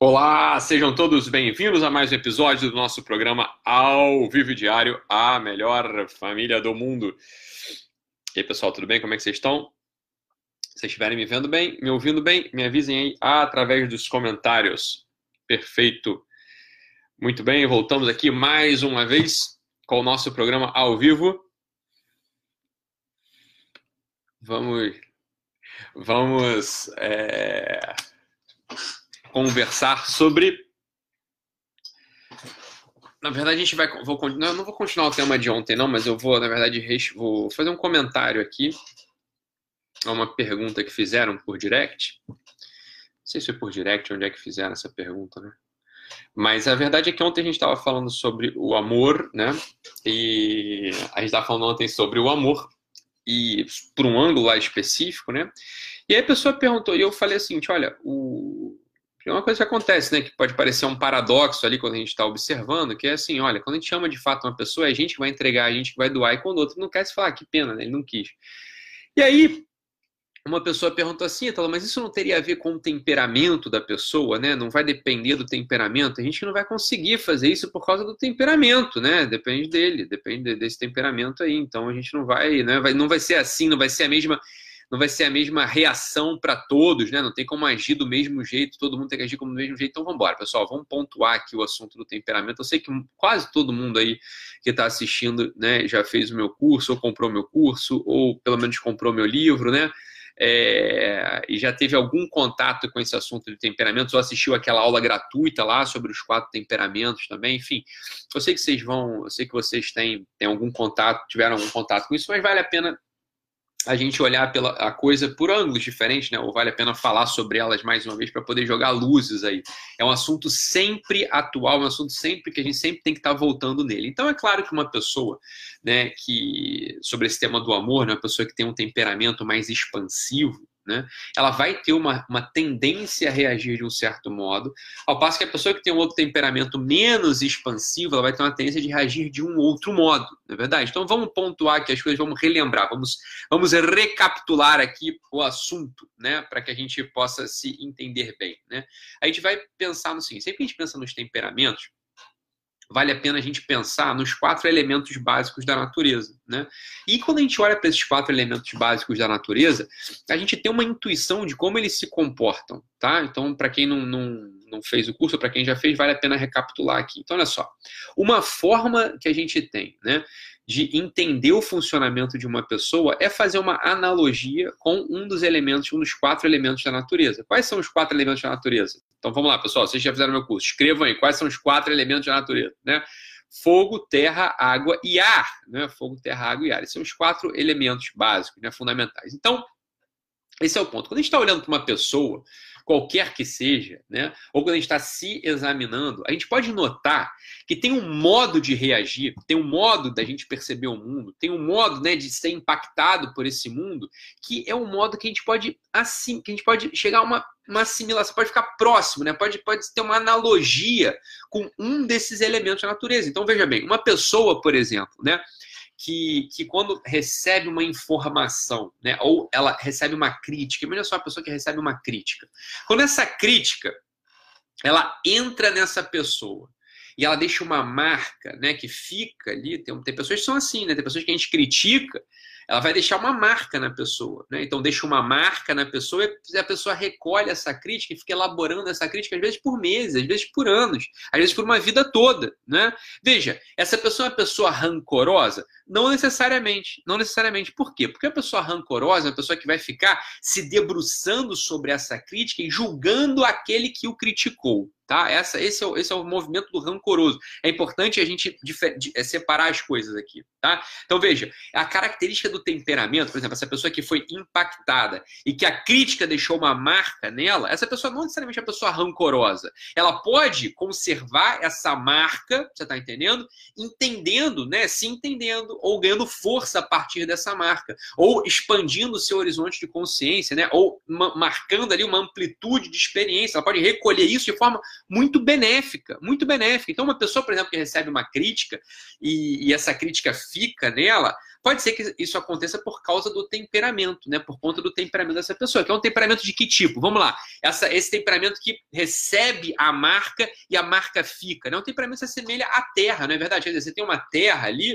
Olá, sejam todos bem-vindos a mais um episódio do nosso programa Ao Vivo Diário, a melhor família do mundo. E aí, pessoal, tudo bem? Como é que vocês estão? Se estiverem me vendo bem, me ouvindo bem, me avisem aí através dos comentários. Perfeito. Muito bem, voltamos aqui mais uma vez com o nosso programa ao vivo. Vamos, vamos é conversar sobre. Na verdade, a gente vai. Vou, não, eu não vou continuar o tema de ontem, não, mas eu vou, na verdade, vou fazer um comentário aqui a uma pergunta que fizeram por direct. Não sei se foi por direct onde é que fizeram essa pergunta, né? Mas a verdade é que ontem a gente estava falando sobre o amor, né? E a gente estava falando ontem sobre o amor e por um ângulo lá específico, né? E aí a pessoa perguntou, e eu falei assim, olha, o, é uma coisa que acontece, né? Que pode parecer um paradoxo ali quando a gente está observando, que é assim, olha, quando a gente chama de fato uma pessoa, é a gente que vai entregar, a gente que vai doar, e quando o outro não quer se falar, ah, que pena, né? Ele não quis. E aí, uma pessoa perguntou assim, falou, mas isso não teria a ver com o temperamento da pessoa, né? Não vai depender do temperamento. A gente não vai conseguir fazer isso por causa do temperamento, né? Depende dele, depende desse temperamento aí. Então a gente não vai, né? Vai, não vai ser assim, não vai ser a mesma não vai ser a mesma reação para todos, né? Não tem como agir do mesmo jeito, todo mundo tem que agir como do mesmo jeito. Então vamos embora, pessoal. Vamos pontuar aqui o assunto do temperamento. Eu sei que quase todo mundo aí que está assistindo, né, já fez o meu curso, ou comprou meu curso, ou pelo menos comprou meu livro, né? É, e já teve algum contato com esse assunto de temperamentos, ou assistiu aquela aula gratuita lá sobre os quatro temperamentos também, enfim. Eu sei que vocês vão, eu sei que vocês têm, têm algum contato, tiveram algum contato com isso, mas vale a pena a gente olhar pela, a coisa por ângulos diferentes, né? Ou vale a pena falar sobre elas mais uma vez para poder jogar luzes aí. É um assunto sempre atual, um assunto sempre que a gente sempre tem que estar tá voltando nele. Então é claro que uma pessoa, né, que sobre esse tema do amor, né, uma pessoa que tem um temperamento mais expansivo, né? Ela vai ter uma, uma tendência a reagir de um certo modo, ao passo que a pessoa que tem um outro temperamento menos expansivo, ela vai ter uma tendência de reagir de um outro modo, não é verdade? Então vamos pontuar aqui as coisas, vamos relembrar, vamos, vamos recapitular aqui o assunto, né? Para que a gente possa se entender bem, né? A gente vai pensar no seguinte, sempre que a gente pensa nos temperamentos, vale a pena a gente pensar nos quatro elementos básicos da natureza. Né? E quando a gente olha para esses quatro elementos básicos da natureza, a gente tem uma intuição de como eles se comportam. Tá? Então, para quem não, não, não fez o curso, para quem já fez, vale a pena recapitular aqui. Então, olha só. Uma forma que a gente tem né, de entender o funcionamento de uma pessoa é fazer uma analogia com um dos elementos, um dos quatro elementos da natureza. Quais são os quatro elementos da natureza? Então vamos lá, pessoal, vocês já fizeram meu curso. Escrevam aí quais são os quatro elementos da natureza, né? Fogo, terra, água e ar, né? Fogo, terra, água e ar. Esses são os quatro elementos básicos, né? fundamentais. Então, esse é o ponto. Quando a gente está olhando para uma pessoa, qualquer que seja, né? ou quando a gente está se examinando, a gente pode notar que tem um modo de reagir, tem um modo da gente perceber o mundo, tem um modo né, de ser impactado por esse mundo, que é um modo que a gente pode assim, que a gente pode chegar a uma, uma assimilação, pode ficar próximo, né? pode, pode ter uma analogia com um desses elementos da natureza. Então, veja bem, uma pessoa, por exemplo, né? Que, que quando recebe uma informação, né, ou ela recebe uma crítica, imagina só a pessoa que recebe uma crítica. Quando essa crítica ela entra nessa pessoa e ela deixa uma marca, né, que fica ali, tem, tem pessoas que são assim, né, tem pessoas que a gente critica ela vai deixar uma marca na pessoa. Né? Então, deixa uma marca na pessoa e a pessoa recolhe essa crítica e fica elaborando essa crítica, às vezes por meses, às vezes por anos, às vezes por uma vida toda. Né? Veja, essa pessoa é uma pessoa rancorosa? Não necessariamente. Não necessariamente. Por quê? Porque a pessoa rancorosa é uma pessoa que vai ficar se debruçando sobre essa crítica e julgando aquele que o criticou. Tá? Essa, esse, é o, esse é o movimento do rancoroso. É importante a gente é, separar as coisas aqui. Tá? Então, veja, a característica do temperamento, por exemplo, essa pessoa que foi impactada e que a crítica deixou uma marca nela, essa pessoa não necessariamente é uma pessoa rancorosa. Ela pode conservar essa marca, você está entendendo? Entendendo, né? Se entendendo, ou ganhando força a partir dessa marca, ou expandindo o seu horizonte de consciência, né? Ou marcando ali uma amplitude de experiência. Ela pode recolher isso de forma muito benéfica, muito benéfica. Então, uma pessoa, por exemplo, que recebe uma crítica e, e essa crítica fica nela, pode ser que isso aconteça por causa do temperamento, né? Por conta do temperamento dessa pessoa, que é um temperamento de que tipo? Vamos lá, essa, esse temperamento que recebe a marca e a marca fica, né? Um temperamento que se assemelha à terra, não é verdade? Quer dizer, você tem uma terra ali,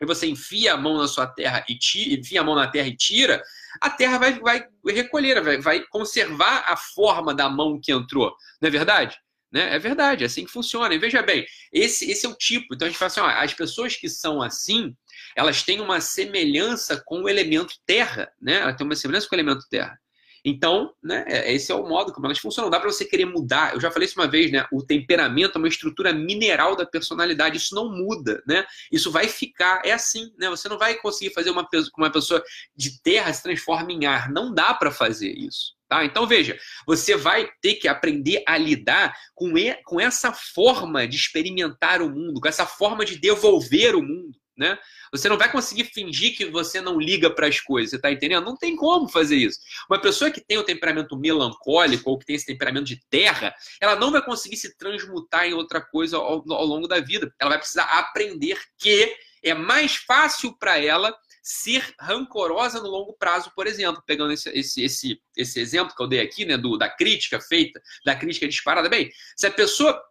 e você enfia a mão na sua terra e tira, enfia a mão na terra e tira, a terra vai, vai recolher, vai, vai conservar a forma da mão que entrou, não é verdade? Né? É verdade, é assim que funciona. E veja bem, esse, esse é o tipo. Então a gente fala assim: ó, as pessoas que são assim, elas têm uma semelhança com o elemento terra, né? Ela tem uma semelhança com o elemento terra. Então, né, é, esse é o modo como elas funcionam. Dá para você querer mudar. Eu já falei isso uma vez, né? O temperamento é uma estrutura mineral da personalidade. Isso não muda, né? Isso vai ficar, é assim, né? Você não vai conseguir fazer uma pessoa, uma pessoa de terra se transforme em ar. Não dá para fazer isso. Tá? Então veja, você vai ter que aprender a lidar com, e, com essa forma de experimentar o mundo, com essa forma de devolver o mundo. Né? Você não vai conseguir fingir que você não liga para as coisas, você está entendendo? Não tem como fazer isso. Uma pessoa que tem o temperamento melancólico ou que tem esse temperamento de terra, ela não vai conseguir se transmutar em outra coisa ao, ao longo da vida. Ela vai precisar aprender que é mais fácil para ela ser rancorosa no longo prazo, por exemplo, pegando esse, esse, esse, esse exemplo que eu dei aqui, né, do, da crítica feita, da crítica disparada, bem, se a pessoa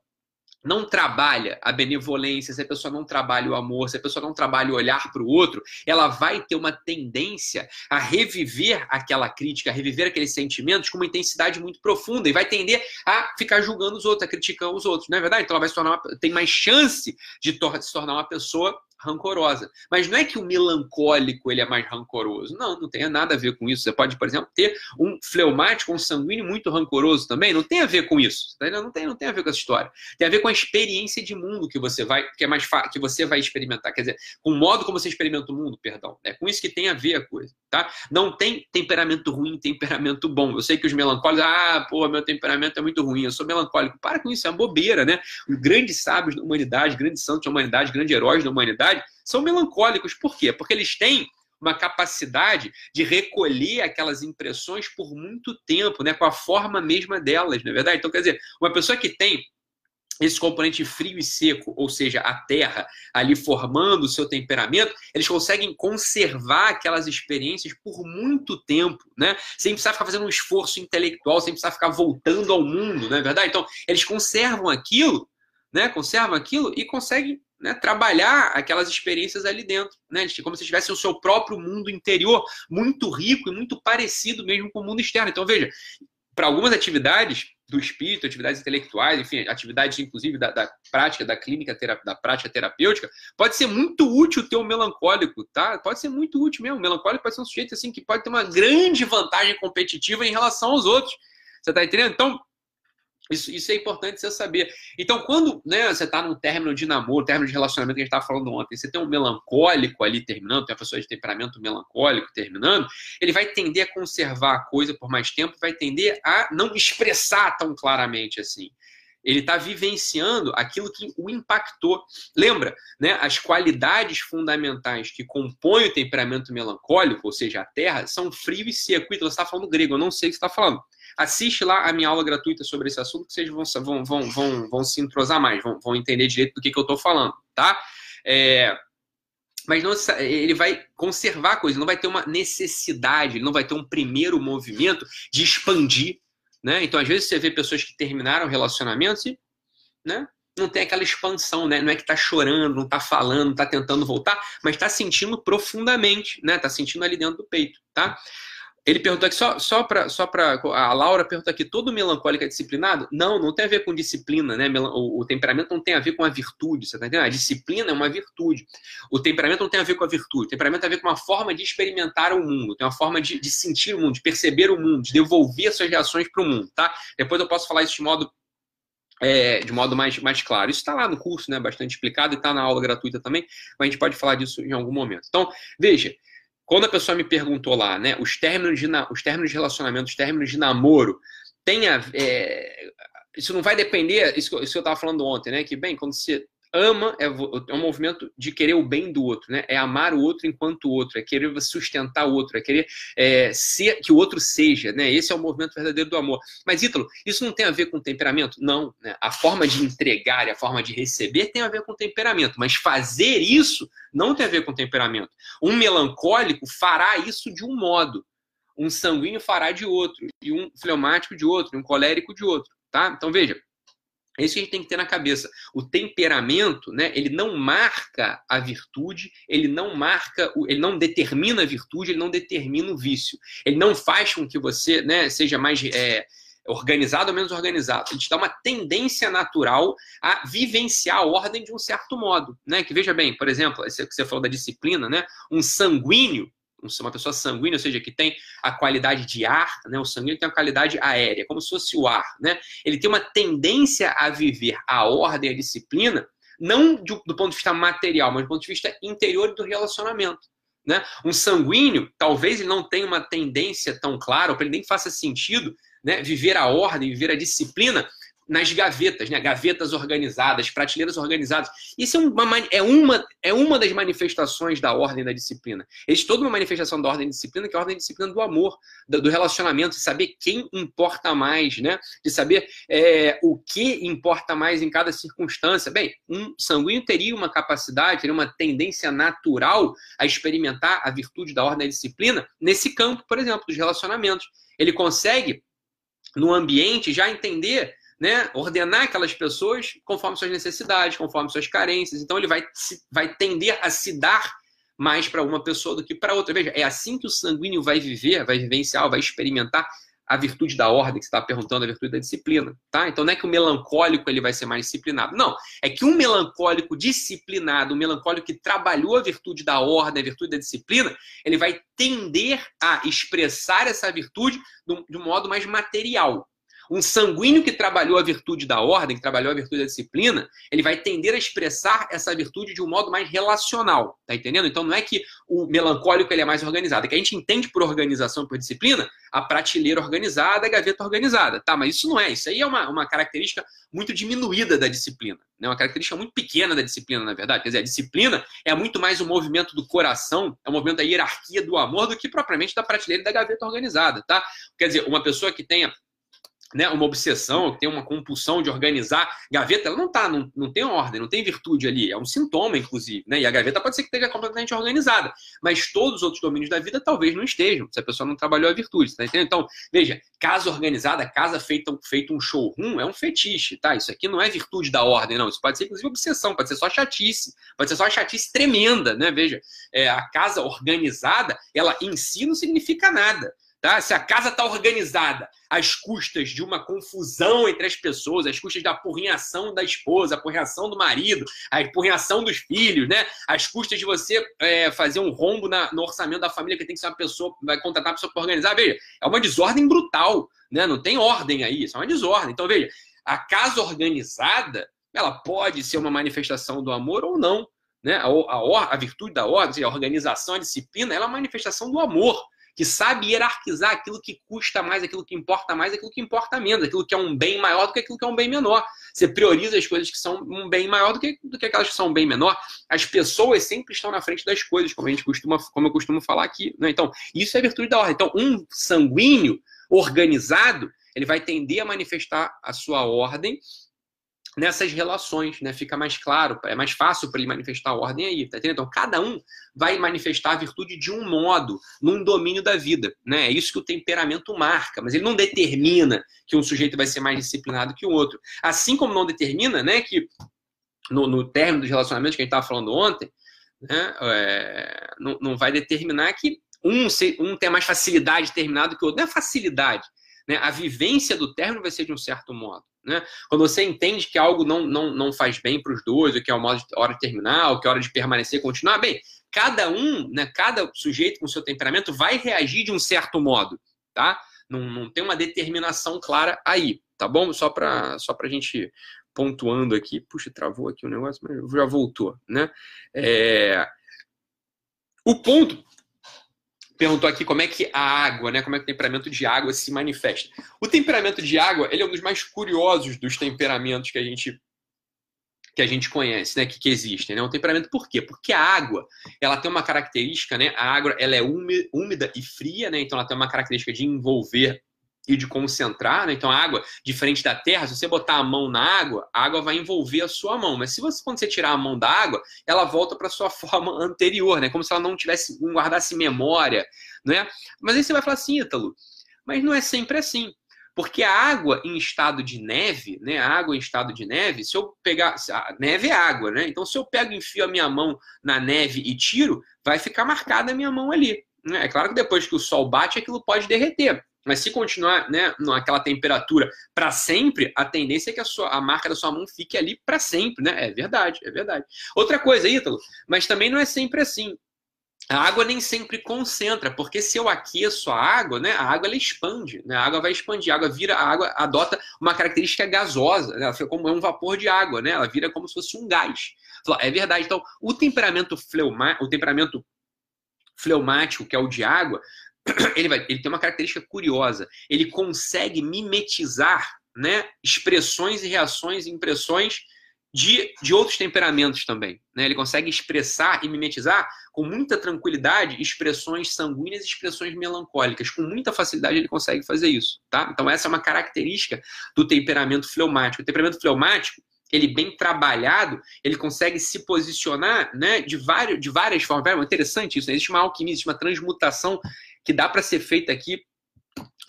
não trabalha a benevolência, se a pessoa não trabalha o amor, se a pessoa não trabalha o olhar para o outro, ela vai ter uma tendência a reviver aquela crítica, a reviver aqueles sentimentos com uma intensidade muito profunda e vai tender a ficar julgando os outros, a criticar os outros, não é verdade? Então ela vai se tornar uma, tem mais chance de tor se tornar uma pessoa rancorosa. Mas não é que o melancólico ele é mais rancoroso. Não, não tem nada a ver com isso. Você pode, por exemplo, ter um fleumático, um sanguíneo muito rancoroso também. Não tem a ver com isso. Tá não, tem, não tem a ver com essa história. Tem a ver com a experiência de mundo que você vai, que é mais que você vai experimentar. Quer dizer, com o modo como você experimenta o mundo, perdão. É com isso que tem a ver a coisa. Tá? Não tem temperamento ruim, temperamento bom. Eu sei que os melancólicos, ah, pô, meu temperamento é muito ruim, eu sou melancólico. Para com isso, é uma bobeira, né? Os grandes sábios da humanidade, grandes santos da humanidade, grandes heróis da humanidade são melancólicos. Por quê? Porque eles têm uma capacidade de recolher aquelas impressões por muito tempo, né, com a forma mesma delas, não é verdade? Então, quer dizer, uma pessoa que tem esse componente frio e seco, ou seja, a terra ali formando o seu temperamento, eles conseguem conservar aquelas experiências por muito tempo, né? Sem precisar ficar fazendo um esforço intelectual, sem precisar ficar voltando ao mundo, não é verdade? Então, eles conservam aquilo, né? Conservam aquilo e conseguem né, trabalhar aquelas experiências ali dentro, né, como se tivesse o seu próprio mundo interior, muito rico e muito parecido mesmo com o mundo externo. Então, veja, para algumas atividades do espírito, atividades intelectuais, enfim, atividades inclusive da, da prática da clínica, da prática terapêutica, pode ser muito útil ter um melancólico, tá? Pode ser muito útil mesmo. O melancólico pode ser um sujeito assim que pode ter uma grande vantagem competitiva em relação aos outros. Você está entendendo? Então, isso, isso é importante você saber. Então, quando né, você está num término de namoro, término de relacionamento que a gente estava falando ontem, você tem um melancólico ali terminando, tem uma pessoa de temperamento melancólico terminando, ele vai tender a conservar a coisa por mais tempo, vai tender a não expressar tão claramente assim. Ele está vivenciando aquilo que o impactou. Lembra, né? As qualidades fundamentais que compõem o temperamento melancólico, ou seja, a terra, são frio e seco. Então, você está falando grego, eu não sei o que você está falando. Assiste lá a minha aula gratuita sobre esse assunto, que vocês vão, vão, vão, vão, vão se entrosar mais, vão, vão entender direito do que, que eu estou falando, tá? É, mas não, ele vai conservar a coisa, não vai ter uma necessidade, não vai ter um primeiro movimento de expandir, né? Então, às vezes, você vê pessoas que terminaram relacionamentos e, né? Não tem aquela expansão, né? Não é que tá chorando, não tá falando, não tá tentando voltar, mas tá sentindo profundamente, né? Tá sentindo ali dentro do peito, tá? Ele perguntou aqui, só, só para. Só a Laura perguntou aqui: todo melancólico é disciplinado? Não, não tem a ver com disciplina, né? O, o, temperamento não tem a ver com a virtude, você tá entendendo? A disciplina é uma virtude. O temperamento não tem a ver com a virtude. O temperamento tem a ver com uma forma de experimentar o mundo, tem uma forma de, de sentir o mundo, de perceber o mundo, de devolver suas reações para o mundo, tá? Depois eu posso falar isso de modo é, de modo mais, mais claro. Isso está lá no curso, né, bastante explicado, e está na aula gratuita também, mas a gente pode falar disso em algum momento. Então, veja, quando a pessoa me perguntou lá, né, os términos de, os términos de relacionamento, os términos de namoro, tem a, é, isso não vai depender, isso, isso que eu estava falando ontem, né, que, bem, quando você ama é, é, um movimento de querer o bem do outro, né? É amar o outro enquanto o outro, é querer sustentar o outro, é querer é, ser que o outro seja, né? Esse é o movimento verdadeiro do amor. Mas Ítalo, isso não tem a ver com temperamento? Não, né? A forma de entregar e a forma de receber tem a ver com temperamento, mas fazer isso não tem a ver com temperamento. Um melancólico fará isso de um modo, um sanguíneo fará de outro, e um fleumático de outro, e um colérico de outro, tá? Então veja, é isso que a gente tem que ter na cabeça. O temperamento, né, ele não marca a virtude, ele não marca, ele não determina a virtude, ele não determina o vício. Ele não faz com que você né, seja mais é, organizado ou menos organizado. Ele te dá uma tendência natural a vivenciar a ordem de um certo modo. Né? Que veja bem, por exemplo, que você falou da disciplina, né? um sanguíneo uma pessoa sanguínea, ou seja, que tem a qualidade de ar, né? O sanguíneo tem a qualidade aérea, como se fosse o ar, né? Ele tem uma tendência a viver a ordem, a disciplina, não do, do ponto de vista material, mas do ponto de vista interior do relacionamento. Né? Um sanguíneo, talvez ele não tenha uma tendência tão clara, ou ele nem faça sentido né, viver a ordem, viver a disciplina, nas gavetas, né? gavetas organizadas, prateleiras organizadas. Isso é uma, é, uma, é uma das manifestações da ordem da disciplina. Existe toda uma manifestação da ordem da disciplina, que é a ordem da disciplina do amor, do, relacionamento, de saber quem importa mais, né? de saber é, o que importa mais em cada circunstância. Bem, um sanguíneo teria uma capacidade, teria uma tendência natural a experimentar a virtude da ordem da disciplina nesse campo, por exemplo, dos relacionamentos. Ele consegue, no ambiente, já entender né, ordenar aquelas pessoas conforme suas necessidades, conforme suas carências. Então ele vai, vai tender a se dar mais para uma pessoa do que para outra. Veja, é assim que o sanguíneo vai viver, vai vivenciar, vai experimentar a virtude da ordem, que está perguntando, a virtude da disciplina. Tá? Então não é que o melancólico ele vai ser mais disciplinado. Não, é que um melancólico disciplinado, um melancólico que trabalhou a virtude da ordem, a virtude da disciplina, ele vai tender a expressar essa virtude de um modo mais material. Um sanguíneo que trabalhou a virtude da ordem, que trabalhou a virtude da disciplina, ele vai tender a expressar essa virtude de um modo mais relacional, tá entendendo? Então não é que o melancólico ele é mais organizado, é que a gente entende por organização, por disciplina, a prateleira organizada, a gaveta organizada, tá? Mas isso não é, isso aí é uma, uma característica muito diminuída da disciplina, né? Uma característica muito pequena da disciplina, na verdade. Quer dizer, a disciplina é muito mais o movimento do coração, é o movimento da hierarquia do amor do que propriamente da prateleira da gaveta organizada, tá? Quer dizer, uma pessoa que tenha né, uma obsessão, que tem uma compulsão de organizar gaveta, ela não tá, não, não tem ordem, não tem virtude ali, é um sintoma, inclusive, né? E a gaveta pode ser que esteja completamente organizada, mas todos os outros domínios da vida talvez não estejam, se a pessoa não trabalhou a virtude, tá entendendo? Então, veja, casa organizada, casa feita, feita um showroom, é um fetiche, tá? Isso aqui não é virtude da ordem, não. Isso pode ser, inclusive, obsessão, pode ser só chatice, pode ser só chatice tremenda, né? Veja, é, a casa organizada, ela em si não significa nada. Tá? Se a casa está organizada às custas de uma confusão entre as pessoas, às custas da apurrinhação da esposa, apurrinhação do marido, a apurrinhação dos filhos, né? às custas de você é, fazer um rombo na, no orçamento da família, que tem que ser uma pessoa, vai contratar uma pessoa para organizar. Veja, é uma desordem brutal, né? não tem ordem aí, isso é uma desordem. Então, veja, a casa organizada, ela pode ser uma manifestação do amor ou não. Né? A, a, a virtude da ordem, a organização, a disciplina, ela é uma manifestação do amor que sabe hierarquizar aquilo que custa mais, aquilo que importa mais, aquilo que importa menos, aquilo que é um bem maior do que aquilo que é um bem menor. Você prioriza as coisas que são um bem maior do que, do que aquelas que são um bem menor. As pessoas sempre estão na frente das coisas, como a gente costuma, como eu costumo falar aqui. Né? Então, isso é virtude da ordem. Então, um sanguíneo organizado, ele vai tender a manifestar a sua ordem nessas relações, né? Fica mais claro, é mais fácil para ele manifestar a ordem aí, tá entendendo? Então, cada um vai manifestar a virtude de um modo, num domínio da vida, né? É isso que o temperamento marca, mas ele não determina que um sujeito vai ser mais disciplinado que o outro. Assim como não determina, né, que no, no término dos relacionamentos que a gente estava falando ontem, né, é, não, não vai determinar que um, um tem mais facilidade de terminar do que o outro. Não é facilidade, né? A vivência do término vai ser de um certo modo. Né? Quando você entende que algo não, não, não faz bem para os dois, ou que é uma hora de terminar, ou que é hora de permanecer e continuar, bem, cada um, né, cada sujeito com seu temperamento vai reagir de um certo modo, tá? Não, não tem uma determinação clara aí, tá bom? Só para só a gente pontuando aqui. Puxa, travou aqui o negócio, mas já voltou, né? É... O ponto perguntou aqui como é que a água, né, como é que o temperamento de água se manifesta. O temperamento de água, ele é um dos mais curiosos dos temperamentos que a gente que a gente conhece, né, que, que existem, né? O temperamento por quê? Porque a água, ela tem uma característica, né? A água, ela é úmida e fria, né? Então ela tem uma característica de envolver e de concentrar, né? Então a água, diferente da terra, se você botar a mão na água, a água vai envolver a sua mão. Mas se você quando você tirar a mão da água, ela volta para sua forma anterior, né? Como se ela não tivesse não guardasse memória, né? Mas aí você vai falar assim, Ítalo, mas não é sempre assim. Porque a água em estado de neve, né? A água em estado de neve, se eu pegar. Neve é água, né? Então, se eu pego e enfio a minha mão na neve e tiro, vai ficar marcada a minha mão ali. Né? É claro que depois que o sol bate, aquilo pode derreter. Mas se continuar né, naquela temperatura para sempre, a tendência é que a, sua, a marca da sua mão fique ali para sempre, né? É verdade, é verdade. Outra coisa, Ítalo, mas também não é sempre assim a água nem sempre concentra, porque se eu aqueço a água, né, a água ela expande, né, a água vai expandir, a água vira, a água adota uma característica gasosa, né, ela fica como é um vapor de água, né, ela vira como se fosse um gás. É verdade. Então, o temperamento fleuma, o temperamento fleumático, que é o de água, ele, vai, ele tem uma característica curiosa. Ele consegue mimetizar né, expressões e reações e impressões de, de outros temperamentos também. Né? Ele consegue expressar e mimetizar com muita tranquilidade expressões sanguíneas e expressões melancólicas. Com muita facilidade ele consegue fazer isso. Tá? Então, essa é uma característica do temperamento fleumático. O temperamento fleumático, ele bem trabalhado, ele consegue se posicionar né, de, vários, de várias formas. É interessante isso, né? existe uma alquimia, existe uma transmutação que dá para ser feita aqui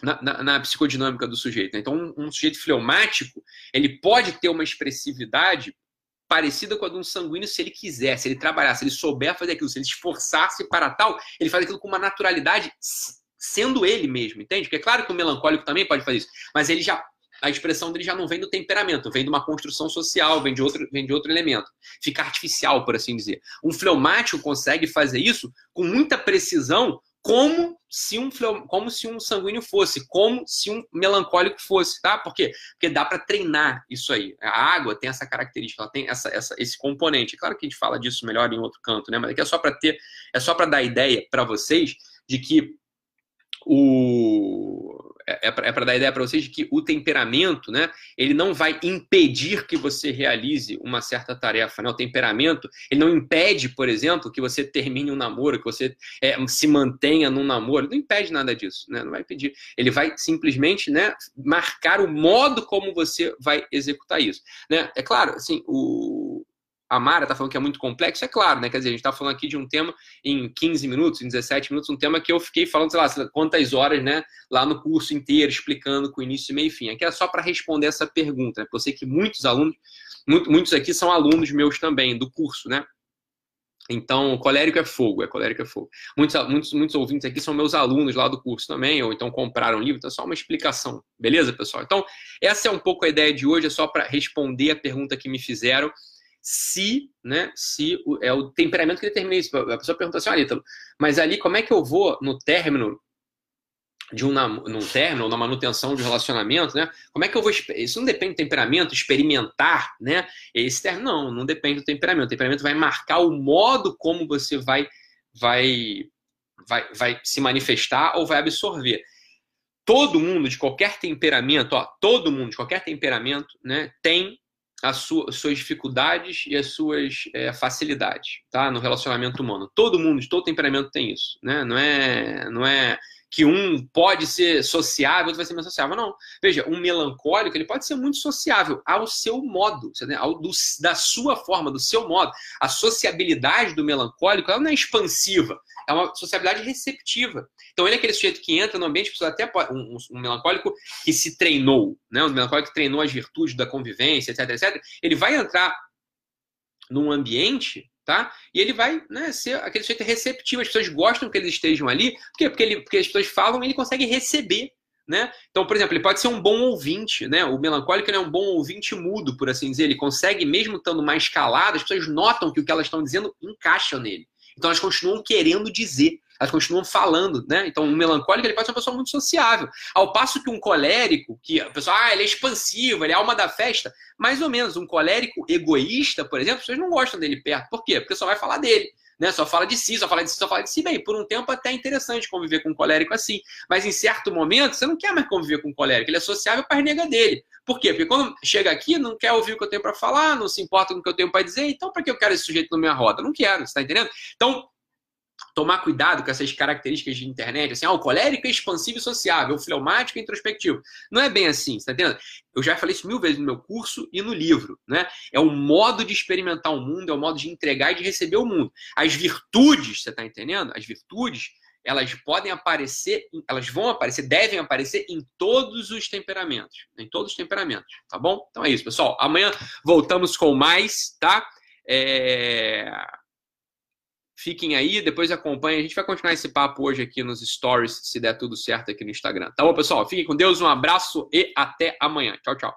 na, na, na, psicodinâmica do sujeito. Né? Então, um, um, sujeito fleumático, ele pode ter uma expressividade parecida com a de um sanguíneo se ele quiser, se ele trabalhar, se ele souber fazer aquilo, se ele esforçar-se para tal, ele faz aquilo com uma naturalidade sendo ele mesmo, entende? Porque é claro que o melancólico também pode fazer isso, mas ele já a expressão dele já não vem do temperamento, vem de uma construção social, vem de outro, vem de outro elemento. Fica artificial, por assim dizer. Um fleumático consegue fazer isso com muita precisão, como se um como se um sanguíneo fosse, como se um melancólico fosse, tá? Por quê? Porque dá para treinar isso aí. A água tem essa característica, ela tem essa, essa, esse componente. É claro que a gente fala disso melhor em outro canto, né? Mas aqui é só para ter, é só para dar ideia para vocês de que o é, é para é dar ideia para vocês de que o temperamento, né, ele não vai impedir que você realize uma certa tarefa. Né? O temperamento, ele não impede, por exemplo, que você termine um namoro, que você é, se mantenha num namoro. Não impede nada disso, né? não vai impedir. Ele vai simplesmente né, marcar o modo como você vai executar isso. Né? É claro, assim, o, a Mara está falando que é muito complexo, é claro, né? Quer dizer, a gente está falando aqui de um tema em 15 minutos, em 17 minutos, um tema que eu fiquei falando, sei lá, quantas horas, né? Lá no curso inteiro, explicando com início, meio e fim. Aqui é só para responder essa pergunta, né? Porque eu sei que muitos alunos, muito, muitos aqui são alunos meus também, do curso, né? Então, colérico é fogo, é colérico é fogo. Muitos, muitos, muitos ouvintes aqui são meus alunos lá do curso também, ou então compraram livro, então é só uma explicação, beleza, pessoal? Então, essa é um pouco a ideia de hoje, é só para responder a pergunta que me fizeram se, né, se é o temperamento que determina isso. A pessoa pergunta assim, olha, Ítalo, mas ali como é que eu vou no término de um num término, na manutenção de um relacionamento, né? Como é que eu vou isso não depende do temperamento, experimentar, né? Esse término não, não depende do temperamento. O temperamento vai marcar o modo como você vai vai vai, vai se manifestar ou vai absorver. Todo mundo de qualquer temperamento, ó, todo mundo de qualquer temperamento, né, tem as suas dificuldades e as suas é, facilidades, tá? No relacionamento humano. Todo mundo, de todo temperamento tem isso, né? Não é, não é que um pode ser sociável, outro vai ser menos sociável. Não. Veja, um melancólico, ele pode ser muito sociável ao seu modo, ao do, da sua forma, do seu modo. A sociabilidade do melancólico, ela não é expansiva, é uma sociabilidade receptiva. Então, ele é aquele sujeito que entra no ambiente, precisa até um, um, melancólico que se treinou, né? um melancólico que treinou as virtudes da convivência, etc, etc. Ele vai entrar num ambiente tá? E ele vai né, ser aquele sujeito receptivo, as pessoas gostam que eles estejam ali, por quê? Porque, ele, porque as pessoas falam e ele consegue receber. Né? Então, por exemplo, ele pode ser um bom ouvinte, né? O melancólico é um bom ouvinte mudo, por assim dizer. Ele consegue, mesmo estando mais calado, as pessoas notam que o que elas estão dizendo encaixa nele. Então elas continuam querendo dizer, elas continuam falando, né? Então um melancólico ele pode ser uma pessoa muito sociável. Ao passo que um colérico, que a pessoa, ah, ele é expansivo, ele é alma da festa, mais ou menos. Um colérico egoísta, por exemplo, pessoas não gostam dele perto. Por quê? Porque só vai falar dele. Né? Só fala de si, só fala de si, só fala de si. Bem, por um tempo até é interessante conviver com um colérico assim. Mas em certo momento, você não quer mais conviver com um colérico. Ele é sociável para nega dele. Por quê? Porque quando chega aqui, não quer ouvir o que eu tenho para falar, não se importa com o que eu tenho para dizer, então para que eu quero esse sujeito na minha roda? Não quero, você tá entendendo? Então, tomar cuidado com essas características de internet, assim, ah, o colérico é expansivo e sociável, o fleumático é introspectivo. Não é bem assim, tá entendendo? Eu já falei isso mil vezes no meu curso e no livro, né? É o modo de experimentar o mundo, é o modo de entregar e de receber o mundo. As virtudes, você tá entendendo? As virtudes, elas podem aparecer, elas vão aparecer, devem aparecer em todos os temperamentos, em todos os temperamentos, tá bom? Então é isso, pessoal. Amanhã voltamos com mais, tá? É... Fiquem aí, depois acompanhem. A gente vai continuar esse papo hoje aqui nos stories, se der tudo certo aqui no Instagram. Tá bom, pessoal? Fiquem com Deus, um abraço e até amanhã. Tchau, tchau.